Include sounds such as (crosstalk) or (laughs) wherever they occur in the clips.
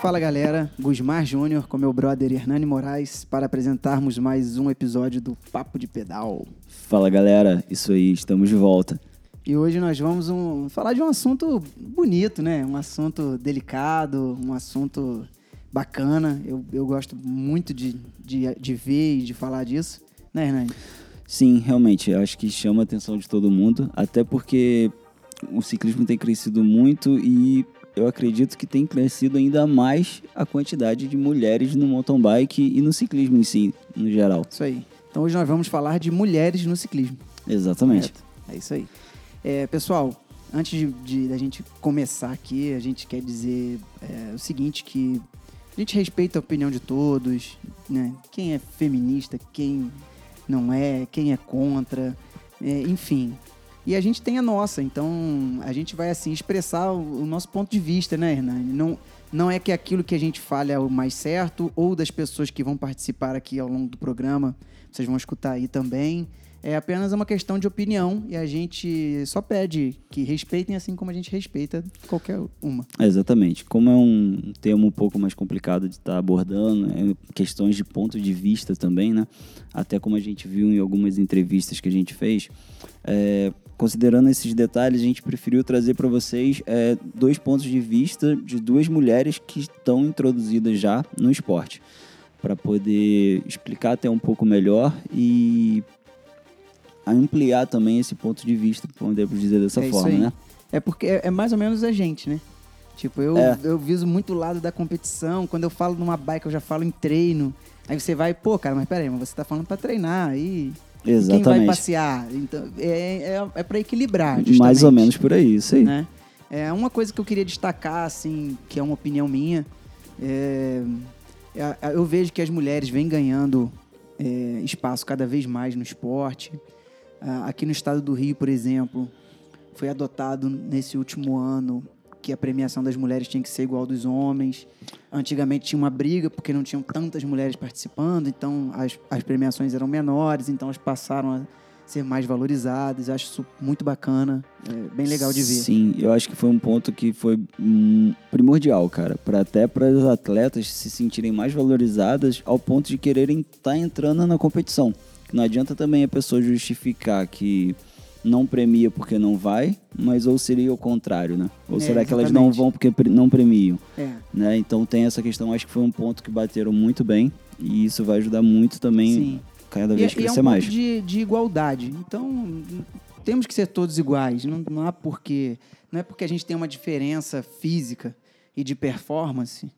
Fala galera, Gusmar Júnior com meu brother Hernani Moraes para apresentarmos mais um episódio do Papo de Pedal. Fala galera, isso aí, estamos de volta. E hoje nós vamos um, falar de um assunto bonito, né? Um assunto delicado, um assunto bacana. Eu, eu gosto muito de, de, de ver e de falar disso, né, Hernani? Sim, realmente, eu acho que chama a atenção de todo mundo, até porque o ciclismo tem crescido muito e eu acredito que tem crescido ainda mais a quantidade de mulheres no mountain bike e no ciclismo em si, no geral. Isso aí. Então hoje nós vamos falar de mulheres no ciclismo. Exatamente. Correto? É isso aí. É, pessoal, antes de, de, da gente começar aqui, a gente quer dizer é, o seguinte, que a gente respeita a opinião de todos, né? Quem é feminista, quem não é, quem é contra, é, enfim. E a gente tem a nossa, então a gente vai assim expressar o, o nosso ponto de vista, né, Hernani? Não, não é que aquilo que a gente fale é o mais certo, ou das pessoas que vão participar aqui ao longo do programa, vocês vão escutar aí também. É apenas uma questão de opinião e a gente só pede que respeitem assim como a gente respeita qualquer uma. Exatamente. Como é um tema um pouco mais complicado de estar abordando, é questões de ponto de vista também, né? Até como a gente viu em algumas entrevistas que a gente fez, é, considerando esses detalhes, a gente preferiu trazer para vocês é, dois pontos de vista de duas mulheres que estão introduzidas já no esporte, para poder explicar até um pouco melhor e ampliar também esse ponto de vista, podemos dizer dessa é forma, né? É porque é, é, mais ou menos a gente, né? Tipo, eu, é. eu viso muito o lado da competição. Quando eu falo numa bike, eu já falo em treino. Aí você vai, pô, cara, mas peraí, mas você tá falando para treinar. Aí Exatamente. quem vai passear? Então, é, é, é para equilibrar, justamente, Mais ou menos por aí, isso aí. Né? É, uma coisa que eu queria destacar, assim, que é uma opinião minha, é, é eu vejo que as mulheres vêm ganhando é, espaço cada vez mais no esporte. Ah, aqui no estado do Rio, por exemplo, foi adotado nesse último ano que a premiação das mulheres tinha que ser igual dos homens. Antigamente tinha uma briga porque não tinham tantas mulheres participando, então as, as premiações eram menores, então elas passaram a ser mais valorizadas. Eu acho isso muito bacana, é bem legal de ver. Sim, eu acho que foi um ponto que foi hum, primordial, cara, para até para as atletas se sentirem mais valorizadas ao ponto de quererem estar tá entrando na competição. Não adianta também a pessoa justificar que não premia porque não vai, mas ou seria o contrário, né? Ou é, será que elas não vão porque não premiam? É. Né? Então tem essa questão, acho que foi um ponto que bateram muito bem e isso vai ajudar muito também Sim. cada vez e, crescer e é um mais. De, de igualdade. Então temos que ser todos iguais. Não, não há porque não é porque a gente tem uma diferença física e de performance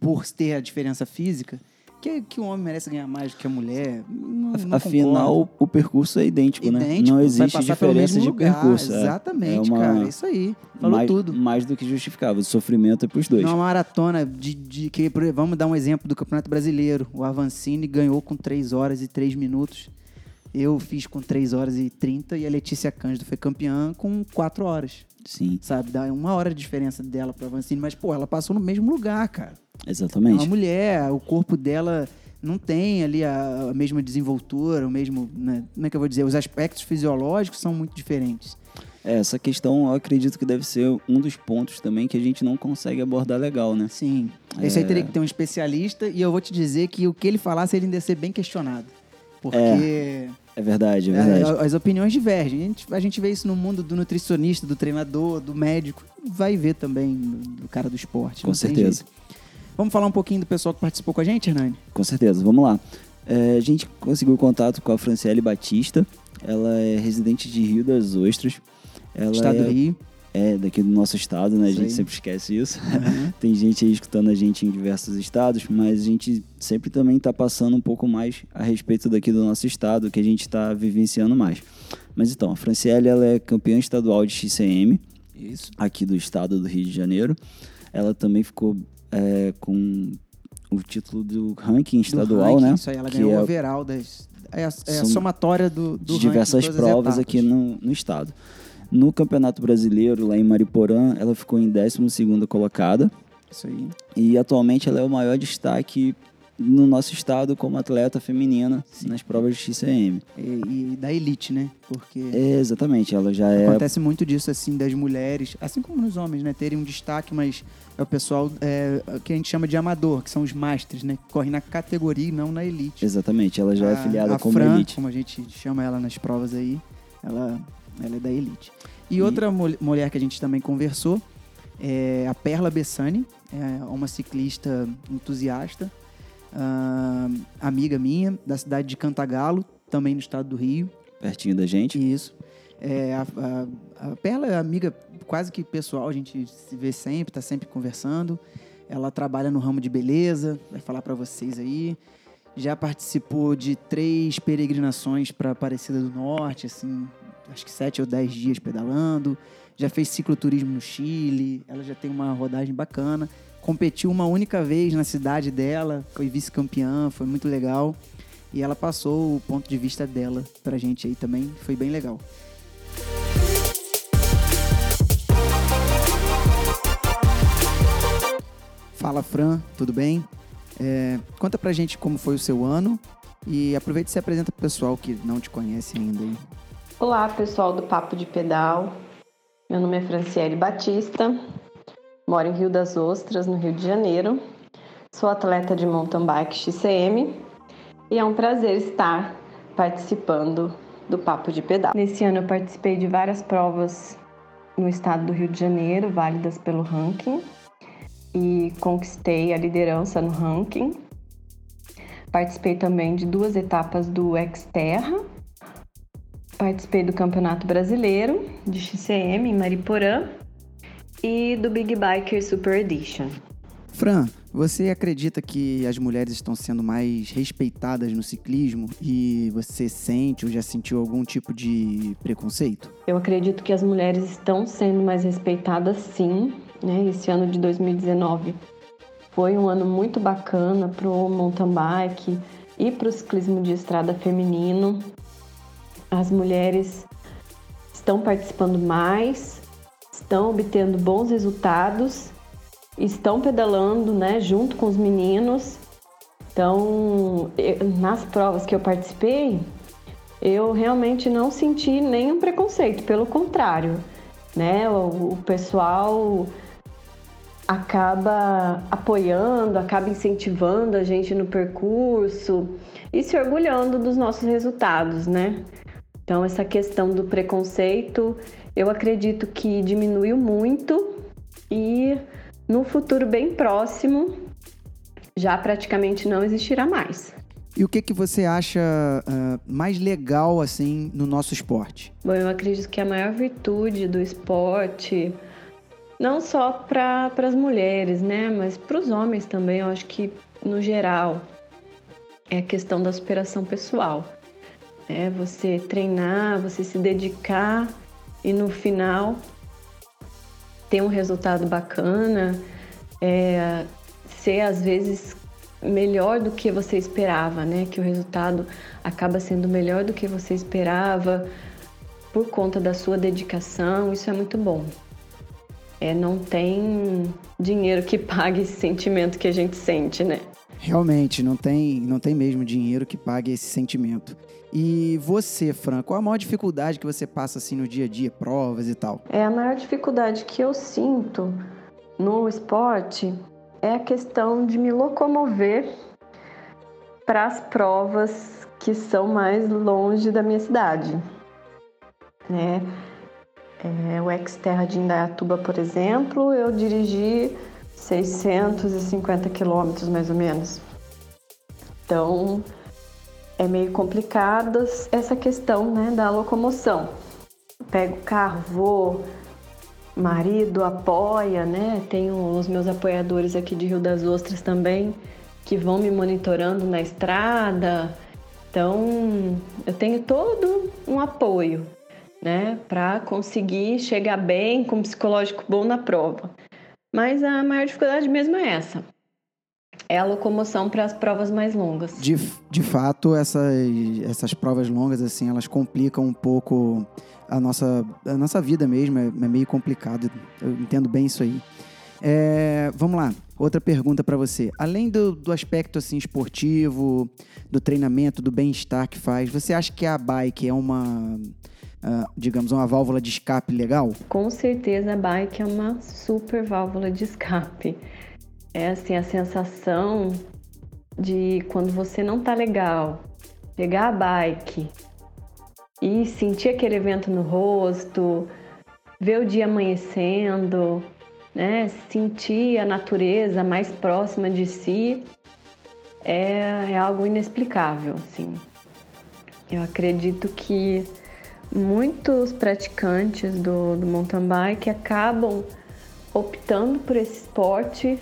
por ter a diferença física que, que o homem merece ganhar mais do que a mulher. Não, não Afinal, concordo. o percurso é idêntico, né? idêntico né? Não existe diferença de lugar. percurso. É. Exatamente, é uma... cara. Isso aí. Falou mais, tudo. Mais do que justificável. O sofrimento é pros dois. Numa maratona de, de que, vamos dar um exemplo do Campeonato Brasileiro. O Avancini ganhou com 3 horas e 3 minutos. Eu fiz com 3 horas e 30 e a Letícia Cândido foi campeã com 4 horas. Sim. Sabe? Dá uma hora de diferença dela pra Avancini, mas, pô, ela passou no mesmo lugar, cara. Exatamente. É uma mulher, o corpo dela não tem ali a, a mesma desenvoltura, o mesmo. Né, como é que eu vou dizer? Os aspectos fisiológicos são muito diferentes. É, essa questão eu acredito que deve ser um dos pontos também que a gente não consegue abordar legal, né? Sim. É... Esse aí teria que ter um especialista e eu vou te dizer que o que ele falasse ele ia ser bem questionado. Porque. É. É verdade, é verdade. As opiniões divergem. A gente, a gente vê isso no mundo do nutricionista, do treinador, do médico. Vai ver também do cara do esporte. Com certeza. Vamos falar um pouquinho do pessoal que participou com a gente, Hernani? Com certeza, vamos lá. É, a gente conseguiu contato com a Franciele Batista. Ela é residente de Rio das Ostras. Ela estado é, do Rio. É, daqui do nosso estado, né? Isso a gente aí. sempre esquece isso. Uhum. (laughs) Tem gente aí escutando a gente em diversos estados, mas a gente sempre também está passando um pouco mais a respeito daqui do nosso estado, que a gente está vivenciando mais. Mas então, a Franciele ela é campeã estadual de XCM, isso. aqui do estado do Rio de Janeiro. Ela também ficou é, com o título do ranking estadual, ranking, né? Isso aí, ela que ganhou é, o overall das. É a, é a somatória do, do de diversas provas aqui no, no estado. No Campeonato Brasileiro, lá em Mariporã, ela ficou em 12 colocada. Isso aí. E atualmente ela é o maior destaque no nosso estado como atleta feminina Sim. nas provas de XCM. E, e, da elite, né? Porque. É, exatamente, ela já é. Acontece muito disso, assim, das mulheres, assim como nos homens, né? Terem um destaque, mas é o pessoal é, que a gente chama de amador, que são os masters, né? Que correm na categoria e não na elite. Exatamente, ela já é a, é afiliada a como Fran, elite. Como a gente chama ela nas provas aí, ela, ela é da elite. E, e... outra mulher que a gente também conversou é a Perla Bessani, é uma ciclista entusiasta uh, amiga minha, da cidade de Cantagalo, também no estado do Rio. Pertinho da gente. Isso. É, a, a, a, Perla é amiga quase que pessoal, a gente se vê sempre, está sempre conversando. Ela trabalha no ramo de beleza, vai falar para vocês aí. Já participou de três peregrinações para Aparecida do Norte, assim, acho que sete ou dez dias pedalando. Já fez cicloturismo no Chile. Ela já tem uma rodagem bacana competiu uma única vez na cidade dela, foi vice-campeã, foi muito legal. E ela passou o ponto de vista dela pra gente aí também, foi bem legal. Fala Fran, tudo bem? É, conta pra gente como foi o seu ano e aproveita e se apresenta pro pessoal que não te conhece ainda aí. Olá pessoal do Papo de Pedal, meu nome é Franciele Batista, Moro em Rio das Ostras, no Rio de Janeiro. Sou atleta de mountain bike XCM e é um prazer estar participando do Papo de Pedal. Nesse ano eu participei de várias provas no estado do Rio de Janeiro, válidas pelo ranking, e conquistei a liderança no ranking. Participei também de duas etapas do Xterra. Participei do Campeonato Brasileiro de XCM em Mariporã e do Big Biker Super Edition. Fran, você acredita que as mulheres estão sendo mais respeitadas no ciclismo e você sente ou já sentiu algum tipo de preconceito? Eu acredito que as mulheres estão sendo mais respeitadas sim. Né? Esse ano de 2019 foi um ano muito bacana para o mountain bike e para o ciclismo de estrada feminino. As mulheres estão participando mais, estão obtendo bons resultados, estão pedalando, né, junto com os meninos. Então, eu, nas provas que eu participei, eu realmente não senti nenhum preconceito, pelo contrário, né? O, o pessoal acaba apoiando, acaba incentivando a gente no percurso e se orgulhando dos nossos resultados, né? Então, essa questão do preconceito eu acredito que diminuiu muito e no futuro bem próximo já praticamente não existirá mais. E o que, que você acha uh, mais legal assim no nosso esporte? Bom, eu acredito que a maior virtude do esporte, não só para as mulheres, né, mas para os homens também, eu acho que no geral é a questão da superação pessoal. É você treinar, você se dedicar e no final ter um resultado bacana, é, ser às vezes melhor do que você esperava, né? Que o resultado acaba sendo melhor do que você esperava por conta da sua dedicação, isso é muito bom. É, não tem dinheiro que (laughs) pague esse sentimento que a gente sente, né? Realmente, não tem, não tem mesmo dinheiro que pague esse sentimento. E você, Fran, qual a maior dificuldade que você passa assim no dia a dia, provas e tal? É a maior dificuldade que eu sinto no esporte é a questão de me locomover para as provas que são mais longe da minha cidade. Né? É, o Ex-Terra de Indaiatuba, por exemplo, eu dirigi 650 quilômetros mais ou menos. Então, é meio complicada essa questão né, da locomoção. Pego o carro, vou, marido apoia, né? Tenho os meus apoiadores aqui de Rio das Ostras também, que vão me monitorando na estrada. Então, eu tenho todo um apoio, né, para conseguir chegar bem, com psicológico bom na prova. Mas a maior dificuldade mesmo é essa, é a locomoção para as provas mais longas. De, de fato, essas, essas provas longas, assim, elas complicam um pouco a nossa, a nossa vida mesmo, é, é meio complicado. Eu entendo bem isso aí. É, vamos lá. outra pergunta para você. Além do, do aspecto assim esportivo, do treinamento, do bem-estar que faz, você acha que a bike é uma, uh, digamos, uma válvula de escape legal? Com certeza a bike é uma super válvula de escape. É assim a sensação de quando você não tá legal, pegar a bike e sentir aquele evento no rosto, ver o dia amanhecendo, né? Sentir a natureza mais próxima de si é, é algo inexplicável, assim. Eu acredito que muitos praticantes do, do mountain bike acabam optando por esse esporte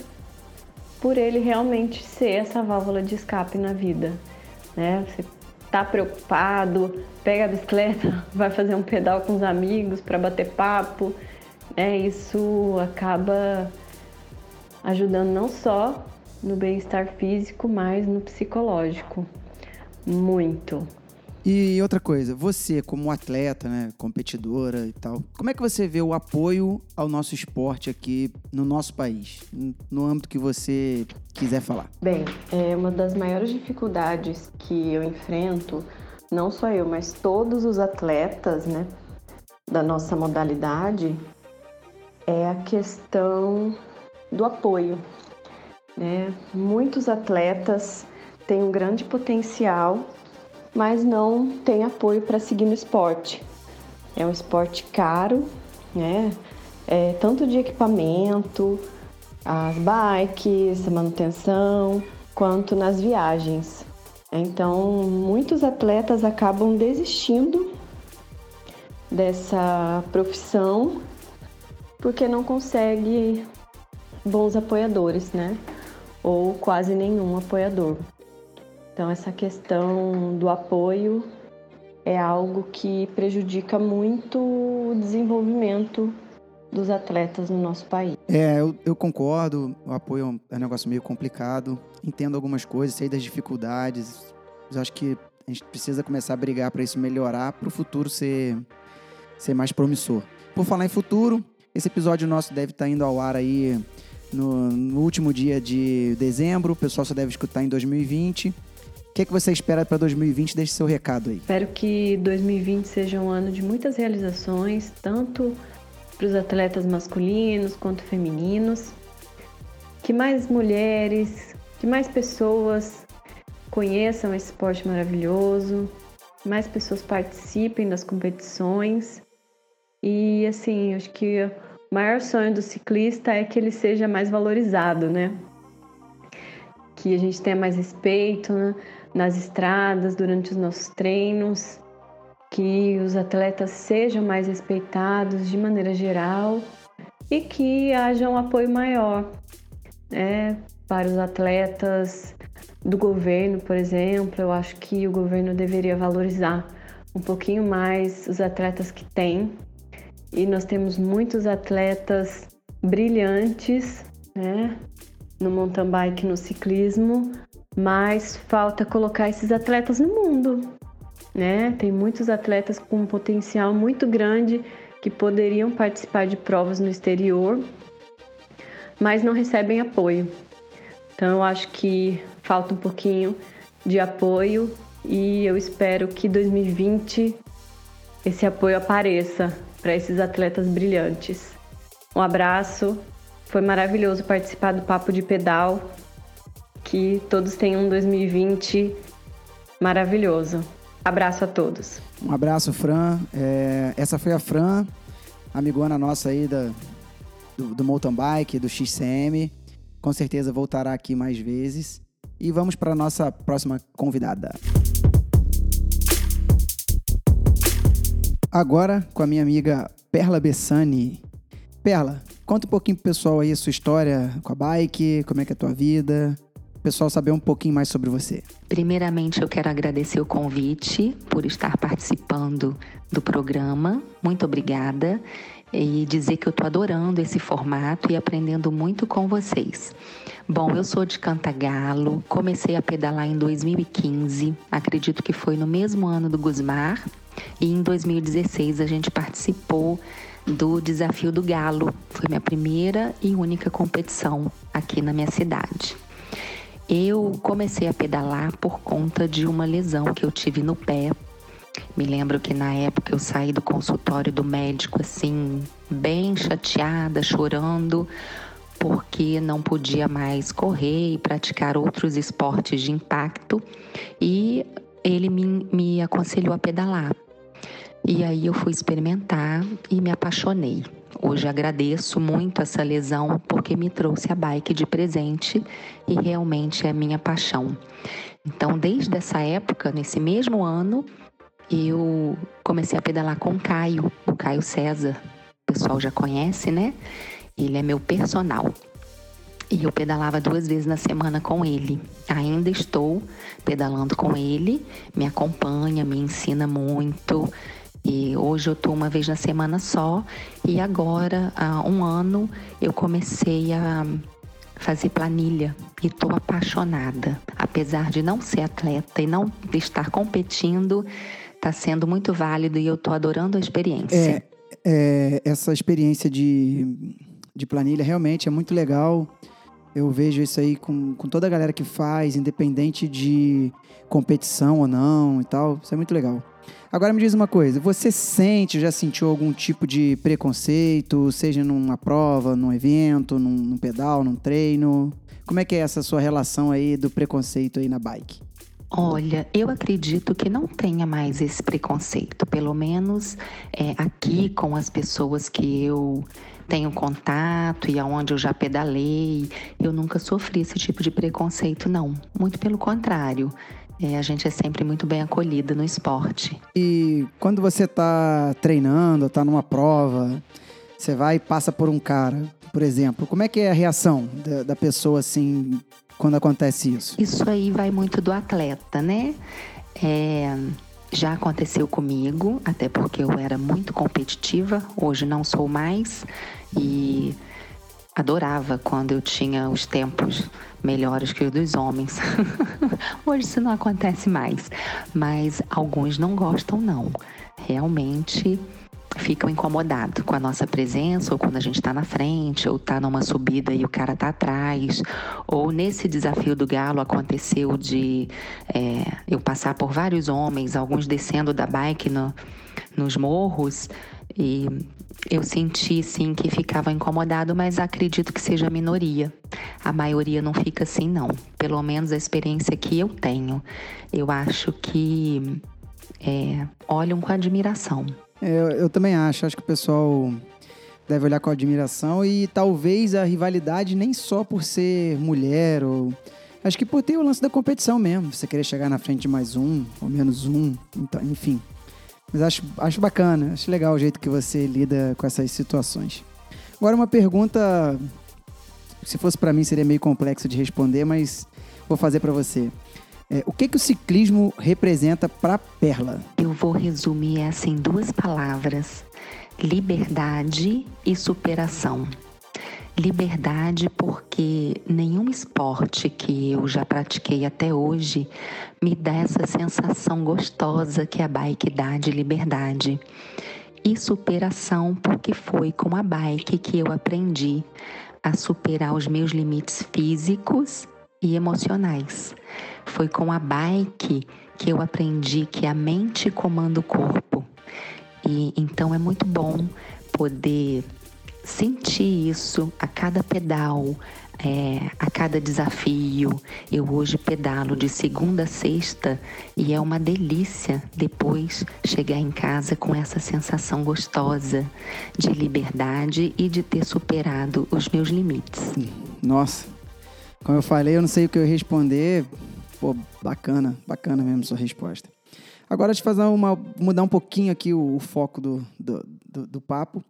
por ele realmente ser essa válvula de escape na vida, né? Você tá preocupado, pega a bicicleta, (laughs) vai fazer um pedal com os amigos para bater papo, é, isso acaba ajudando não só no bem-estar físico, mas no psicológico. Muito. E outra coisa, você como atleta, né, competidora e tal, como é que você vê o apoio ao nosso esporte aqui no nosso país, no âmbito que você quiser falar? Bem, é uma das maiores dificuldades que eu enfrento, não só eu, mas todos os atletas, né, da nossa modalidade, é a questão do apoio. Né? Muitos atletas têm um grande potencial, mas não têm apoio para seguir no esporte. É um esporte caro, né? É, tanto de equipamento, as bikes, a manutenção, quanto nas viagens. Então, muitos atletas acabam desistindo dessa profissão porque não consegue bons apoiadores, né? Ou quase nenhum apoiador. Então, essa questão do apoio é algo que prejudica muito o desenvolvimento dos atletas no nosso país. É, eu, eu concordo. O apoio é um negócio meio complicado. Entendo algumas coisas, sei das dificuldades. Mas acho que a gente precisa começar a brigar para isso melhorar, para o futuro ser, ser mais promissor. Por falar em futuro, esse episódio nosso deve estar tá indo ao ar aí no, no, último dia de dezembro. O pessoal só deve escutar em 2020. O que, é que você espera para 2020? Deixe seu recado aí. Espero que 2020 seja um ano de muitas realizações, tanto para os atletas masculinos quanto femininos. Que mais mulheres, que mais pessoas conheçam esse esporte maravilhoso, mais pessoas participem das competições e assim, acho que o maior sonho do ciclista é que ele seja mais valorizado, né? Que a gente tenha mais respeito né? Nas estradas, durante os nossos treinos, que os atletas sejam mais respeitados de maneira geral e que haja um apoio maior né, para os atletas do governo, por exemplo. Eu acho que o governo deveria valorizar um pouquinho mais os atletas que tem e nós temos muitos atletas brilhantes, né? No mountain bike, no ciclismo, mas falta colocar esses atletas no mundo, né? Tem muitos atletas com um potencial muito grande que poderiam participar de provas no exterior, mas não recebem apoio. Então eu acho que falta um pouquinho de apoio e eu espero que 2020 esse apoio apareça para esses atletas brilhantes. Um abraço, foi maravilhoso participar do Papo de Pedal. Que todos tenham um 2020 maravilhoso. Abraço a todos. Um abraço, Fran. É, essa foi a Fran, amigona nossa aí da, do, do mountain bike, do XCM. Com certeza voltará aqui mais vezes. E vamos para a nossa próxima convidada. Agora com a minha amiga Perla Bessani. Perla, conta um pouquinho pro pessoal aí a sua história com a bike, como é que é a tua vida. Pessoal saber um pouquinho mais sobre você. Primeiramente, eu quero agradecer o convite por estar participando do programa. Muito obrigada. E dizer que eu estou adorando esse formato e aprendendo muito com vocês. Bom, eu sou de Cantagalo, comecei a pedalar em 2015, acredito que foi no mesmo ano do Gusmar, e em 2016 a gente participou do Desafio do Galo. Foi minha primeira e única competição aqui na minha cidade. Eu comecei a pedalar por conta de uma lesão que eu tive no pé. Me lembro que na época eu saí do consultório do médico assim, bem chateada, chorando, porque não podia mais correr e praticar outros esportes de impacto. E ele me, me aconselhou a pedalar. E aí eu fui experimentar e me apaixonei. Hoje agradeço muito essa lesão porque me trouxe a bike de presente e realmente é minha paixão. Então, desde essa época, nesse mesmo ano, eu comecei a pedalar com o Caio, o Caio César. O pessoal já conhece, né? Ele é meu personal. E eu pedalava duas vezes na semana com ele. Ainda estou pedalando com ele, me acompanha, me ensina muito. E hoje eu tô uma vez na semana só. E agora, há um ano, eu comecei a fazer planilha e tô apaixonada. Apesar de não ser atleta e não estar competindo, tá sendo muito válido e eu tô adorando a experiência. É, é, essa experiência de, de planilha realmente é muito legal. Eu vejo isso aí com, com toda a galera que faz, independente de competição ou não e tal. Isso é muito legal. Agora me diz uma coisa, você sente, já sentiu algum tipo de preconceito, seja numa prova, num evento, num, num pedal, num treino? Como é que é essa sua relação aí do preconceito aí na bike? Olha, eu acredito que não tenha mais esse preconceito, pelo menos é, aqui com as pessoas que eu tenho contato e aonde eu já pedalei, eu nunca sofri esse tipo de preconceito, não. Muito pelo contrário. É, a gente é sempre muito bem acolhida no esporte. E quando você está treinando, está numa prova, você vai e passa por um cara, por exemplo, como é que é a reação da, da pessoa assim quando acontece isso? Isso aí vai muito do atleta, né? É, já aconteceu comigo, até porque eu era muito competitiva, hoje não sou mais e adorava quando eu tinha os tempos melhores que os dos homens. (laughs) Hoje isso não acontece mais, mas alguns não gostam não. Realmente ficam incomodados com a nossa presença, ou quando a gente está na frente, ou está numa subida e o cara está atrás, ou nesse desafio do galo aconteceu de é, eu passar por vários homens, alguns descendo da bike no, nos morros, e eu senti sim que ficava incomodado, mas acredito que seja a minoria. A maioria não fica assim, não. Pelo menos a experiência que eu tenho. Eu acho que é, olham com admiração. Eu, eu também acho. Acho que o pessoal deve olhar com admiração e talvez a rivalidade nem só por ser mulher ou acho que por ter o lance da competição mesmo, você querer chegar na frente de mais um ou menos um, então, enfim. Mas acho, acho bacana, acho legal o jeito que você lida com essas situações. Agora uma pergunta, se fosse para mim seria meio complexo de responder, mas vou fazer para você. É, o que, que o ciclismo representa para Perla? Eu vou resumir essa em duas palavras: liberdade e superação. Liberdade porque nenhum esporte que eu já pratiquei até hoje me dá essa sensação gostosa que a bike dá de liberdade. E superação porque foi com a bike que eu aprendi a superar os meus limites físicos e emocionais. Foi com a bike que eu aprendi que a mente comanda o corpo. E então é muito bom poder sentir isso a cada pedal, é, a cada desafio. Eu hoje pedalo de segunda a sexta e é uma delícia depois chegar em casa com essa sensação gostosa de liberdade e de ter superado os meus limites. Nossa, como eu falei, eu não sei o que eu responder. Pô, bacana, bacana mesmo sua resposta. Agora, eu fazer uma, mudar um pouquinho aqui o, o foco do, do, do, do papo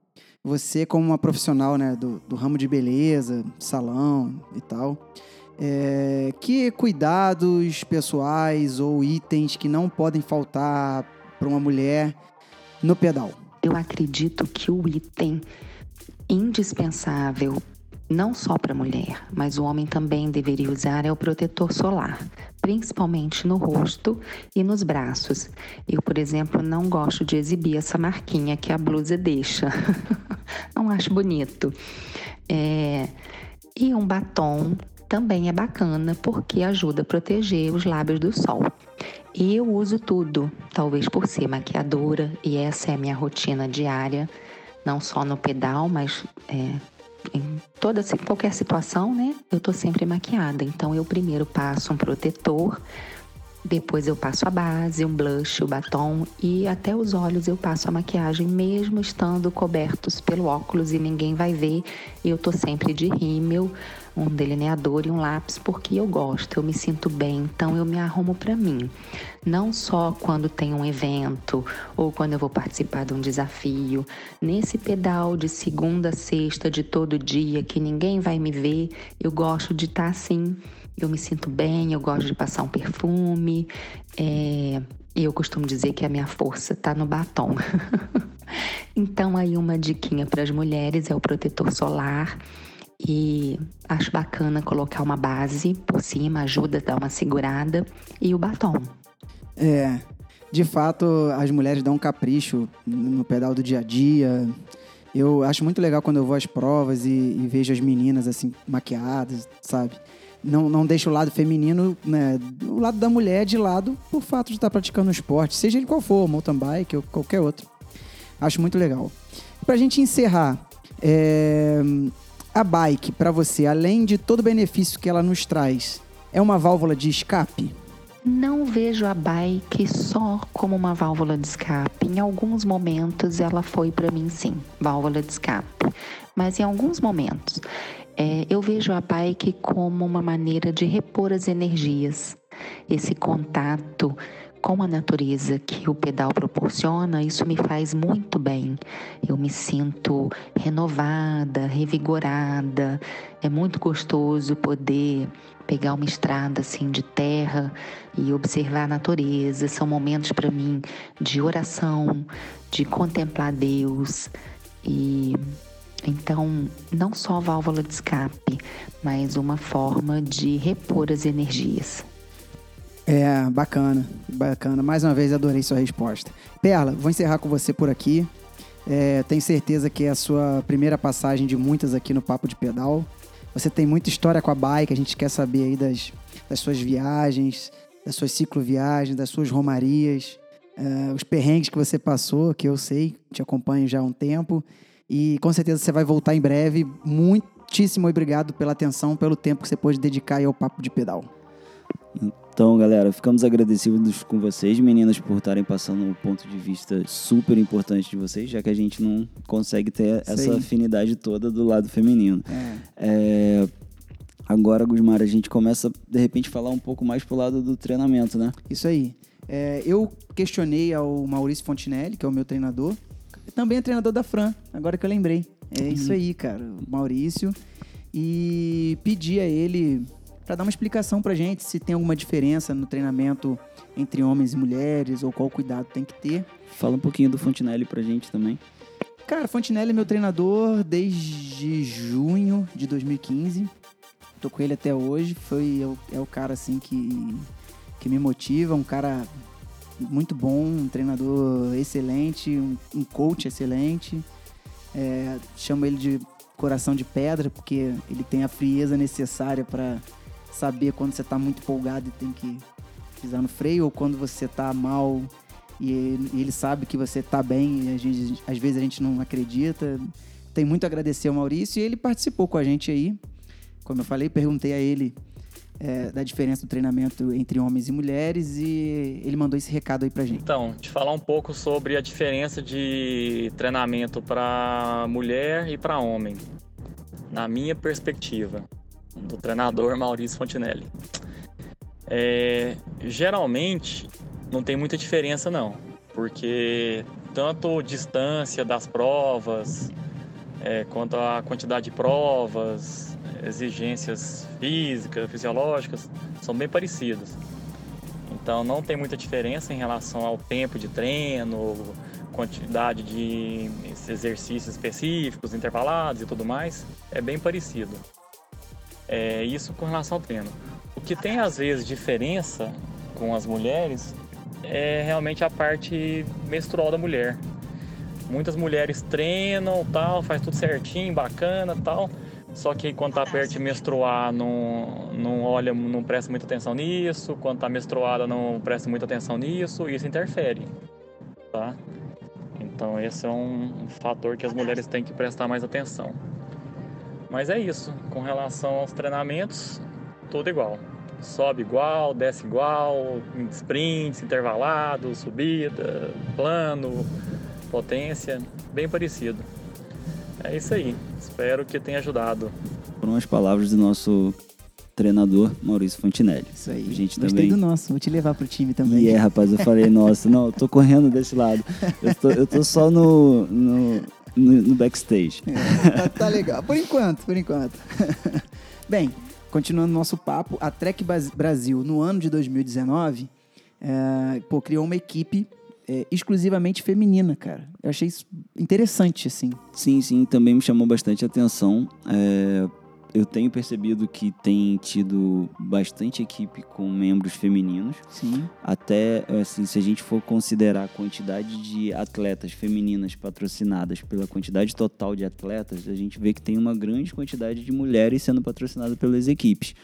você como uma profissional né, do, do ramo de beleza, salão e tal, É, que cuidados pessoais ou itens que não podem faltar para uma mulher no pedal? Eu acredito que o item indispensável não só para mulher, mas o homem também deveria usar é o protetor solar, principalmente no rosto e nos braços. Eu, por exemplo, não gosto de exibir essa marquinha que a blusa deixa. (laughs) não acho bonito. É... E um batom também é bacana porque ajuda a proteger os lábios do sol. E eu uso tudo, talvez por ser maquiadora, e essa é a minha rotina diária, não só no pedal, mas é, em toda qualquer situação, né? Eu tô sempre maquiada. Então eu primeiro passo um protetor, depois eu passo a base, um blush, o batom e até os olhos eu passo a maquiagem, mesmo estando cobertos pelo óculos e ninguém vai ver. Eu tô sempre de rímel um delineador e um lápis porque eu gosto, eu me sinto bem, então eu me arrumo para mim. Não só quando tem um evento ou quando eu vou participar de um desafio. Nesse pedal de segunda a sexta de todo dia que ninguém vai me ver, eu gosto de estar tá assim. Eu me sinto bem, eu gosto de passar um perfume. É... E eu costumo dizer que a minha força está no batom. (laughs) então aí uma diquinha para as mulheres é o protetor solar e acho bacana colocar uma base por cima, ajuda a dar uma segurada e o batom. É, de fato, as mulheres dão um capricho no pedal do dia a dia. Eu acho muito legal quando eu vou às provas e, e vejo as meninas assim maquiadas, sabe? Não, não deixa o lado feminino, né, o lado da mulher de lado por fato de estar praticando o esporte, seja ele qual for, mountain bike ou qualquer outro. Acho muito legal. Pra gente encerrar, é, a bike, para você, além de todo o benefício que ela nos traz, é uma válvula de escape? Não vejo a bike só como uma válvula de escape. Em alguns momentos ela foi para mim sim, válvula de escape. Mas em alguns momentos é, eu vejo a bike como uma maneira de repor as energias. Esse contato com a natureza que o pedal proporciona, isso me faz muito bem. Eu me sinto renovada, revigorada. É muito gostoso poder pegar uma estrada assim de terra e observar a natureza. São momentos para mim de oração, de contemplar Deus e então, não só válvula de escape, mas uma forma de repor as energias. É, bacana, bacana. Mais uma vez adorei sua resposta. Perla, vou encerrar com você por aqui. É, tenho certeza que é a sua primeira passagem de muitas aqui no Papo de Pedal. Você tem muita história com a bike, a gente quer saber aí das, das suas viagens, das suas cicloviagens, das suas romarias, é, os perrengues que você passou, que eu sei, te acompanho já há um tempo. E com certeza você vai voltar em breve. Muitíssimo obrigado pela atenção, pelo tempo que você pôde dedicar ao Papo de Pedal. Então, galera, ficamos agradecidos com vocês, meninas, por estarem passando um ponto de vista super importante de vocês, já que a gente não consegue ter essa afinidade toda do lado feminino. É. É, agora, Gusmar, a gente começa, de repente, a falar um pouco mais pro lado do treinamento, né? Isso aí. É, eu questionei ao Maurício Fontinelli, que é o meu treinador, também é treinador da Fran, agora que eu lembrei. É uhum. isso aí, cara, o Maurício. E pedi a ele para dar uma explicação para gente se tem alguma diferença no treinamento entre homens e mulheres ou qual cuidado tem que ter. Fala um pouquinho do Fontinelli para gente também. Cara, Fontinelli é meu treinador desde junho de 2015. Tô com ele até hoje. Foi é o, é o cara assim que que me motiva, um cara muito bom, um treinador excelente, um, um coach excelente. É, chamo ele de coração de pedra porque ele tem a frieza necessária para saber quando você está muito empolgado e tem que pisar no freio, ou quando você está mal e ele sabe que você está bem e gente, às vezes a gente não acredita. Tem muito a agradecer ao Maurício e ele participou com a gente aí. Como eu falei, perguntei a ele é, da diferença do treinamento entre homens e mulheres e ele mandou esse recado aí pra gente. Então, te falar um pouco sobre a diferença de treinamento para mulher e para homem, na minha perspectiva do treinador Maurício Fontinelli. É, geralmente não tem muita diferença não, porque tanto distância das provas, é, quanto a quantidade de provas, exigências físicas, fisiológicas, são bem parecidas. Então não tem muita diferença em relação ao tempo de treino, quantidade de exercícios específicos, intervalados e tudo mais. É bem parecido. É isso com relação ao treino. O que tem às vezes diferença com as mulheres é realmente a parte menstrual da mulher. Muitas mulheres treinam, tal, faz tudo certinho, bacana, tal. Só que quando tá perto de menstruar, não, não olha, não presta muita atenção nisso. Quando tá menstruada, não presta muita atenção nisso. E isso interfere, tá? Então esse é um fator que as mulheres têm que prestar mais atenção. Mas é isso. Com relação aos treinamentos, tudo igual. Sobe igual, desce igual, sprints, intervalados, subida, plano, potência, bem parecido. É isso aí. Espero que tenha ajudado. Foram as palavras do nosso treinador Maurício Fontinelli. Isso aí. A gente Gostei também... do nosso, vou te levar pro time também. E é, rapaz, eu falei, nossa, não, eu tô correndo desse lado. Eu tô, eu tô só no, no, no, no backstage. É, tá, tá legal. Por enquanto, por enquanto. (laughs) Bem, continuando nosso papo, a Trek Brasil, no ano de 2019, é, pô, criou uma equipe é, exclusivamente feminina, cara. Eu achei isso interessante, assim. Sim, sim, também me chamou bastante atenção. É, eu tenho percebido que tem tido bastante equipe com membros femininos. Sim. Até, assim, se a gente for considerar a quantidade de atletas femininas patrocinadas pela quantidade total de atletas, a gente vê que tem uma grande quantidade de mulheres sendo patrocinadas pelas equipes.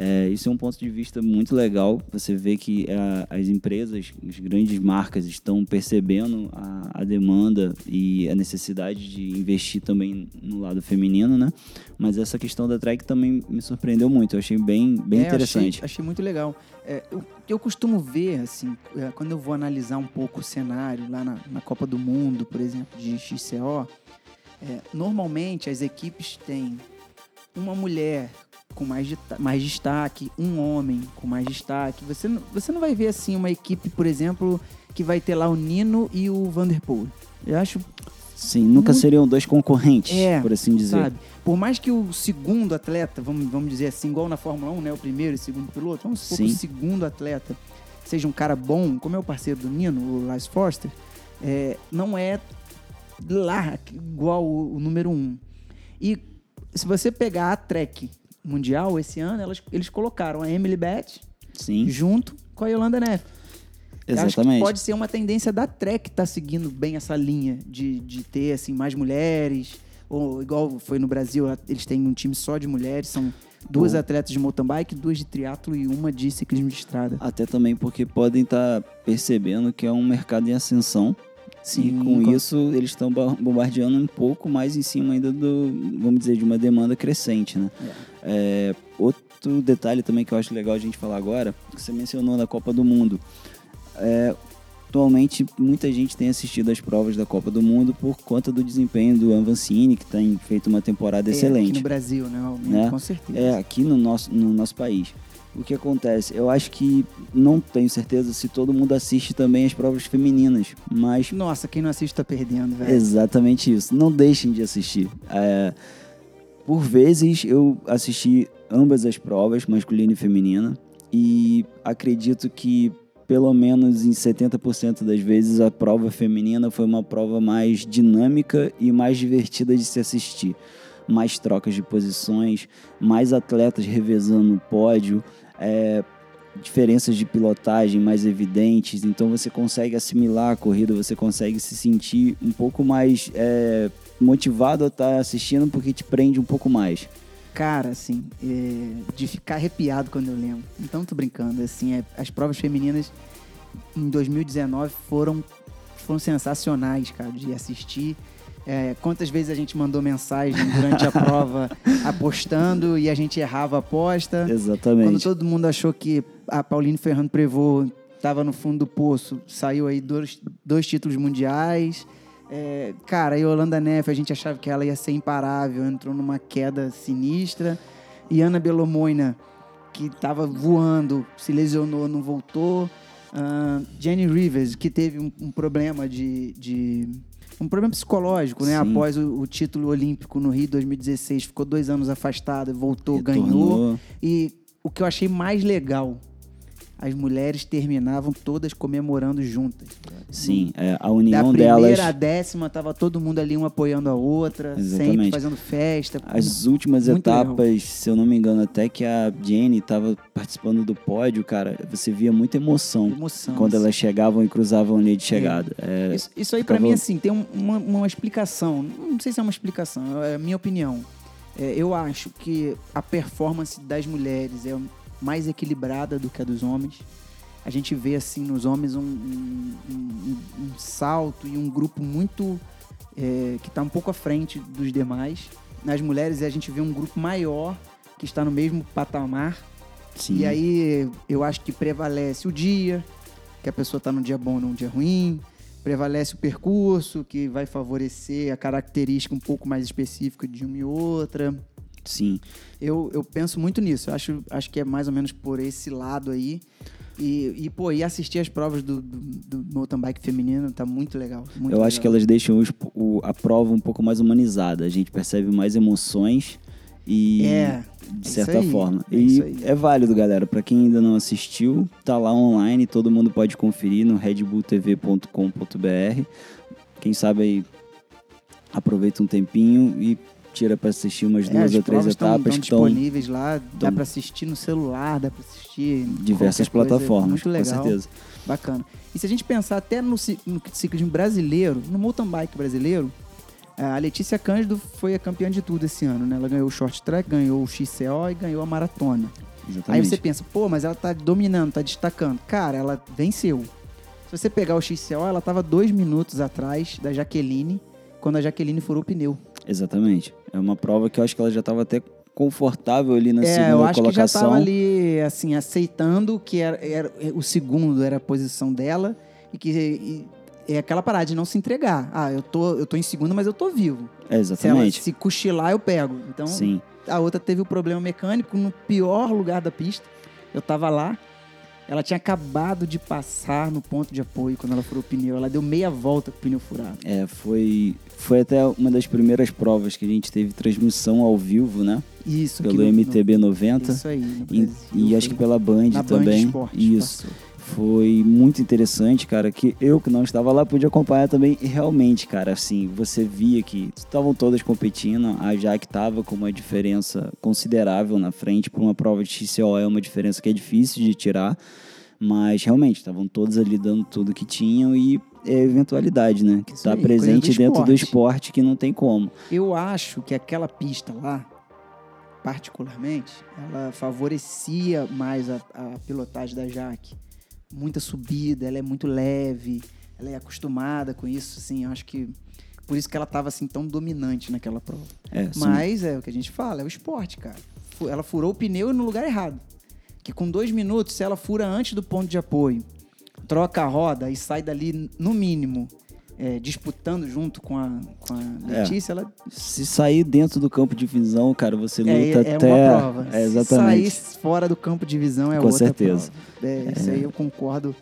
É, isso é um ponto de vista muito legal. Você vê que é, as empresas, as grandes marcas estão percebendo a, a demanda e a necessidade de investir também no lado feminino, né? Mas essa questão da track também me surpreendeu muito. Eu achei bem, bem É, interessante. Achei, achei muito legal. É, eu, eu costumo ver, assim, é, quando eu vou analisar um pouco o cenário lá na, na Copa do Mundo, por exemplo, de XCO, é, normalmente as equipes têm uma mulher com mais, dita- mais destaque, um homem com mais destaque. Você, não- você não vai ver, assim, uma equipe, por exemplo, que vai ter lá o Nino e o Vanderpool. Eu acho Sim, nunca Muito- seriam dois concorrentes, É, por assim dizer. Sabe? Por mais que o segundo atleta, vamos, vamos dizer assim, igual na Fórmula 1, né? O primeiro e o segundo piloto, vamos supor que Sim. o segundo atleta seja um cara bom, como é o parceiro do Nino, o Lars Forster, é, não é lá igual o, o número um. E se você pegar a Trek Mundial esse ano, elas, eles colocaram a Emily Beth Sim, junto com a Yolanda Neff. Eu Acho que exatamente. pode ser uma tendência da Trek estar seguindo bem essa linha de, de ter assim mais mulheres ou igual foi no Brasil, eles têm um time só de mulheres, são duas atletas de mountain bike, duas de triatlo e uma de ciclismo de estrada. Até também porque podem estar percebendo que é um mercado em ascensão. E com isso eles estão ba- bombardeando um pouco mais em cima ainda do, vamos dizer, de uma demanda crescente, né? É, outro detalhe também que eu acho legal a gente falar agora, que você mencionou da Copa do Mundo. É, atualmente muita gente tem assistido às provas da Copa do Mundo por conta do desempenho do Avancini, que tem feito uma temporada É, Aqui excelente. no Brasil, né? Né? Com certeza. É, aqui no nosso, no nosso país. O que acontece? Eu acho que não tenho certeza se todo mundo assiste também as provas femininas, mas Nossa, quem não assiste tá perdendo, velho. exatamente isso. Não deixem de assistir. É, por vezes eu assisti ambas as provas, masculina e feminina, e acredito que pelo menos em 70% das vezes a prova feminina foi uma prova mais dinâmica e mais divertida de se assistir. Mais trocas de posições, mais atletas revezando no pódio, é, diferenças de pilotagem mais evidentes, então você consegue assimilar a corrida, você consegue se sentir um pouco mais é, motivado a estar assistindo porque te prende um pouco mais. Cara, assim, é, de ficar arrepiado quando eu lembro. Então, tô brincando, assim, é, as provas femininas em 2019 foram, foram sensacionais, cara, de assistir. É, quantas vezes a gente mandou mensagem durante a (laughs) prova apostando e a gente errava a aposta. Quando Exatamente. todo mundo achou que a Pauline Ferrando Prevot estava no fundo do poço, saiu aí dois, dois títulos mundiais. É, cara, a Yolanda Neff, a gente achava que ela ia ser imparável, entrou numa queda sinistra. E Ana Belomoina, que estava voando, se lesionou, não voltou. Ah, Jenny Rivers, que teve um, um problema de, de um problema psicológico, né? Sim. Após o, o título olímpico no Rio 2016, ficou dois anos afastado, voltou, ganhou. Retornou. E o que eu achei mais legal, as mulheres terminavam todas comemorando juntas. Sim, é, a Da união primeira delas. à décima, tava todo mundo ali, uma apoiando a outra, sempre Exatamente. fazendo festa. As últimas etapas, legal. se eu não me engano, até que a Jenny estava participando do pódio, cara, você via muita emoção emoção. quando assim. elas chegavam e cruzavam a linha de chegada. É, Isso, isso aí, pra ficava- mim, assim, tem um- uma, uma explicação. Não sei se é uma explicação, é a minha opinião. É, eu acho que a performance das mulheres é mais equilibrada do que a dos homens. A gente vê, assim, nos homens um, um- um- um salto e um grupo muito. é, que está um pouco à frente dos demais. Nas mulheres, a gente vê um grupo maior que está no mesmo patamar. sim, E aí eu acho que prevalece o dia, que a pessoa está num dia bom ou num dia ruim. Prevalece o percurso, que vai favorecer a característica um pouco mais específica de uma e outra. Sim. Eu, eu penso muito nisso. Eu acho, acho que é mais ou menos por esse lado aí. E, e pô, e assistir as provas do, do, do mountain bike feminino tá muito legal. muito eu acho legal. que elas deixam os- o- a prova um pouco mais humanizada. A gente percebe mais emoções e É, de é certa forma. é e é válido, galera. Pra quem ainda não assistiu, tá lá online, todo mundo pode conferir no redbulltv.com.br. Quem sabe aí aproveita um tempinho e tira pra assistir umas É, duas as ou três etapas que estão disponíveis lá, dá pra assistir no celular, dá pra assistir em diversas coisa, plataformas, muito legal. com certeza. Bacana. E se a gente pensar até no, no ciclismo brasileiro, no mountain bike brasileiro, a Letícia Cândido foi a campeã de tudo esse ano, né? Ela ganhou o short track, ganhou o XCO e ganhou a maratona. Aí Exatamente. você pensa, pô, mas ela tá dominando, tá destacando. Cara, ela venceu. Se você pegar o XCO, ela tava dois minutos atrás da Jaqueline, quando a Jaqueline furou o pneu. Exatamente. É uma prova que eu acho que ela já estava até confortável ali na é, segunda eu acho que já colocação. tava ali, assim, aceitando que era, era- o segundo era a posição dela e que e- é aquela parada de não se entregar. Ah, eu tô, eu tô em segundo, mas eu tô vivo. É, Se ela exatamente. se cochilar, eu pego. Então, Sim. a outra teve o problema mecânico no pior lugar da pista. Eu tava lá. Ela tinha acabado de passar no ponto de apoio quando ela furou o pneu. Ela deu meia volta com o pneu furado. É, foi, foi até uma das primeiras provas que a gente teve transmissão ao vivo, né? Isso, Pelo no- MTB no- 90. Isso aí. E, e acho que pela Band na Band também. Esportes Isso. passou. Foi muito interessante, cara, que eu que não estava lá pude acompanhar também. E realmente, cara, assim, você via que estavam todas competindo, a Jaque estava com uma diferença considerável na frente. Para uma prova de XCO é uma diferença que é difícil de tirar, mas realmente estavam todas ali dando tudo que tinham e é eventualidade, né? Que está presente do dentro do esporte. esporte que não tem como. Eu acho que aquela pista lá, particularmente, ela favorecia mais a, a pilotagem da Jaque. Muita subida, ela é muito leve, ela é acostumada com isso, assim, eu acho que por isso que ela estava assim tão dominante naquela prova. É, Mas é o que a gente fala, é o esporte, cara. Ela furou o pneu no lugar errado. Que com dois minutos, se ela fura antes do ponto de apoio, troca a roda e sai dali, no mínimo, é, disputando junto com a, com a É. Letícia, ela se sair dentro do campo de visão, cara, você luta é, é até. uma prova. É, Se exatamente. sair fora do campo de visão é Com outra certeza. prova. É, Isso aí eu concordo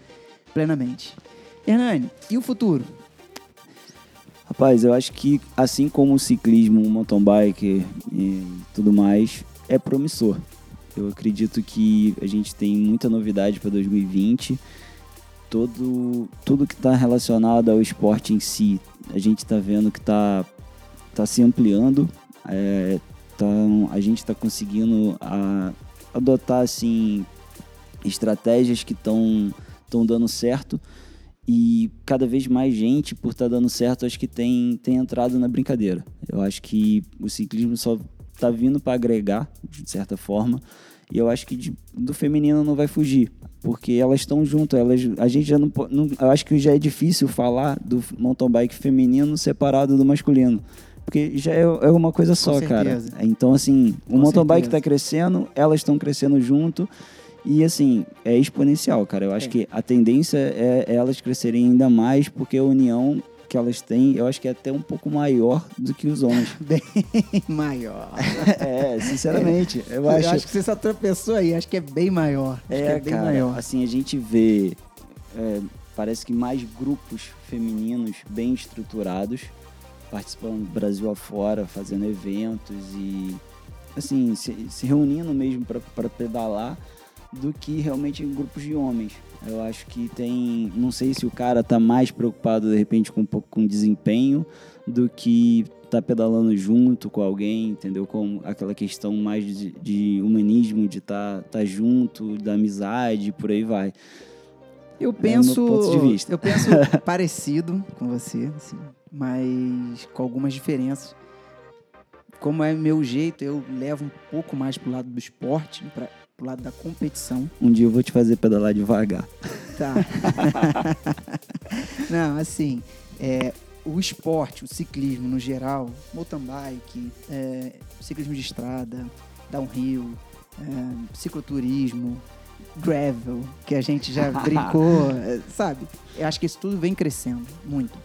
plenamente. Hernani, e o futuro? Rapaz, eu acho que assim como o ciclismo, o mountain bike e tudo mais, é promissor. Eu acredito que a gente tem muita novidade para 2020. Todo, tudo que está relacionado ao esporte em si, a gente está vendo que está tá se ampliando. É, tá, a gente está conseguindo a- adotar assim estratégias que estão dando certo e cada vez mais gente, por estar dando certo, acho que tem, tem entrado na brincadeira. Eu acho que o ciclismo só tá vindo para agregar, de certa forma, e eu acho que de- do feminino não vai fugir, porque elas estão junto, elas, a gente já não, não, eu acho que já é difícil falar do mountain bike feminino separado do masculino. Porque já é, é uma coisa só, cara. certeza. Então, assim, o Com mountain bike certeza. tá crescendo, elas estão crescendo junto. E assim, é exponencial, cara. Eu acho É. que a tendência é elas crescerem ainda mais, porque a união que elas têm, eu acho que é até um pouco maior do que os homens. (laughs) Bem maior. é, sinceramente. Eu Eu acho, acho, que você só tropeçou aí, acho que é bem maior. É, é bem cara, maior. assim, a gente vê é, parece que mais grupos femininos bem estruturados participando do Brasil afora, fazendo eventos e assim se, se reunindo mesmo para pedalar do que realmente em grupos de homens. Eu acho que tem, não sei se o cara tá mais preocupado de repente com um pouco com desempenho do que tá pedalando junto com alguém, entendeu? Com aquela questão mais de, de humanismo, de estar tá, tá junto, da amizade, por aí vai. Eu penso, é eu penso (laughs) parecido com você, assim, mas com algumas diferenças. Como é meu jeito, eu levo um pouco mais pro lado do esporte, para pro lado da competição. Um dia eu vou te fazer pedalar devagar. Tá. (laughs) Não, assim, é, o esporte, o ciclismo no geral, mountain bike, é, ciclismo de estrada, downhill, é, cicloturismo, gravel, que a gente já (laughs) brincou, é, sabe? Eu acho que isso tudo vem crescendo muito.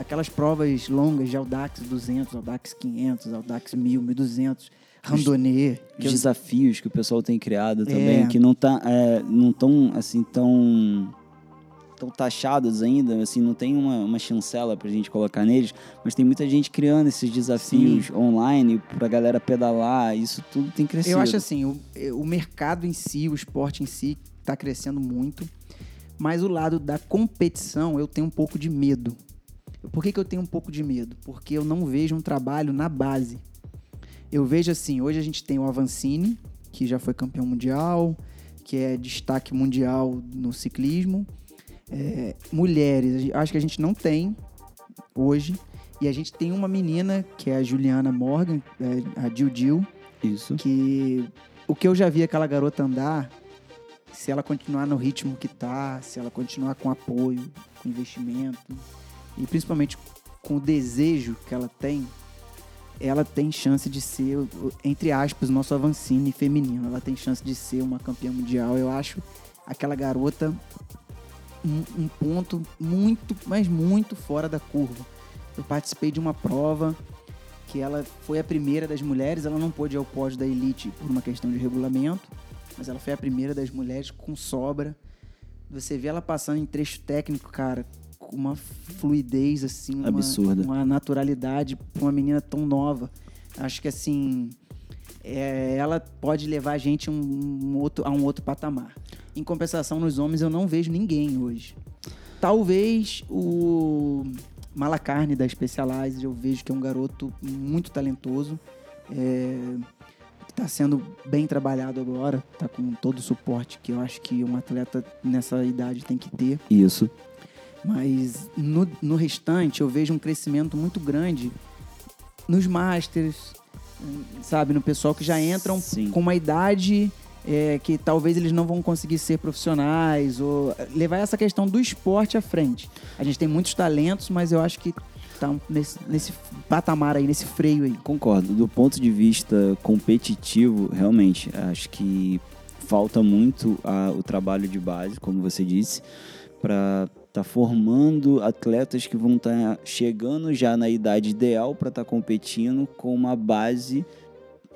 Aquelas provas longas de Audax 200, Audax 500, Audax 1000, 1200, randonnée. Os desafios que o pessoal tem criado também, é. que não tá, é, não tão assim tão tão taxados ainda, assim, não tem uma, uma chancela pra gente colocar neles, mas tem muita gente criando esses desafios Sim. online pra galera pedalar, isso tudo tem crescido. Eu acho assim, o, o mercado em si, o esporte em si, tá crescendo muito, mas o lado da competição eu tenho um pouco de medo. Por que, que eu tenho um pouco de medo? Porque eu não vejo um trabalho na base. Eu vejo assim, hoje a gente tem o Avancini, que já foi campeão mundial, que é destaque mundial no ciclismo. É, mulheres, acho que a gente não tem hoje. E a gente tem uma menina, que é a Juliana Morgan, é, a Jill Jill. Isso. Que o que eu já vi aquela garota andar, se ela continuar no ritmo que tá, se ela continuar com apoio, com investimento, e principalmente com o desejo que ela tem, ela tem chance de ser, entre aspas, nosso Avancini feminino. Ela tem chance de ser uma campeã mundial. Eu acho aquela garota um, um ponto muito, mas muito fora da curva. Eu participei de uma prova que ela foi a primeira das mulheres, ela não pôde ir ao pódio da elite por uma questão de regulamento, mas ela foi a primeira das mulheres com sobra. Você vê ela passando em trecho técnico, cara, uma fluidez, assim, uma, Absurda. uma naturalidade pra uma menina tão nova. Acho que, assim, é, ela pode levar a gente um, um outro, a um outro patamar. Em compensação, nos homens, eu não vejo ninguém hoje. Talvez o Malacarne da Specialized, eu vejo que é um garoto muito talentoso. É, está sendo bem trabalhado agora, está com todo o suporte que eu acho que um atleta nessa idade tem que ter. Isso. Mas no, no restante eu vejo um crescimento muito grande nos masters, sabe? No pessoal que já entram Sim. com uma idade é, que talvez eles não vão conseguir ser profissionais ou levar essa questão do esporte à frente. A gente tem muitos talentos, mas eu acho que tá nesse, nesse patamar aí, nesse freio aí. Concordo. Do ponto de vista competitivo, realmente, acho que falta muito a, o trabalho de base, como você disse, para tá formando atletas que vão estar tá chegando já na idade ideal para estar tá competindo com uma base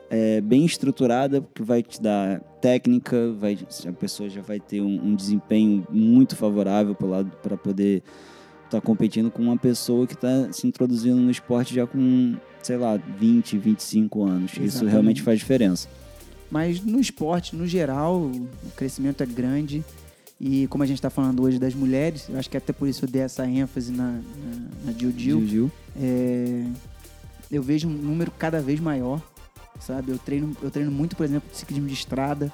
é, bem estruturada que vai te dar técnica, vai, a pessoa já vai ter um, um desempenho muito favorável para poder estar tá competindo com uma pessoa que está se introduzindo no esporte já com, sei lá, 20, 25 anos. Exatamente. Isso realmente faz diferença. Mas no esporte, no geral, o crescimento é grande. E como a gente está falando hoje das mulheres, eu acho que até por isso eu dei essa ênfase na, na, na Jiu Jiu. Jiu, É, eu vejo um número cada vez maior, sabe? Eu treino, eu treino muito, por exemplo, ciclismo de estrada.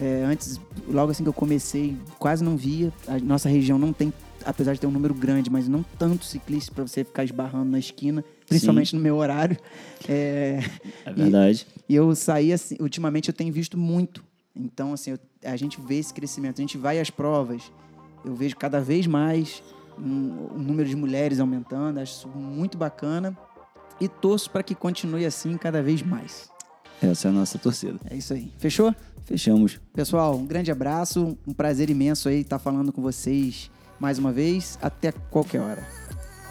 É, antes, logo assim que eu comecei, quase não via. A nossa região não tem, apesar de ter um número grande, mas não tanto ciclista para você ficar esbarrando na esquina, principalmente Sim. no meu horário. É, é verdade. E, e eu saí assim, ultimamente eu tenho visto muito então, assim, eu, a gente vê esse crescimento, a gente vai às provas, eu vejo cada vez mais um, o número de mulheres aumentando, acho isso muito bacana e torço para que continue assim cada vez mais. Essa é a nossa torcida. É isso aí. Fechou? Fechamos. Pessoal, um grande abraço, um prazer imenso aí estar falando com vocês mais uma vez, até qualquer hora.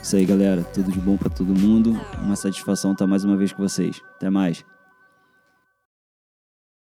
Isso aí, galera. Tudo de bom para todo mundo. Uma satisfação estar mais uma vez com vocês. Até mais.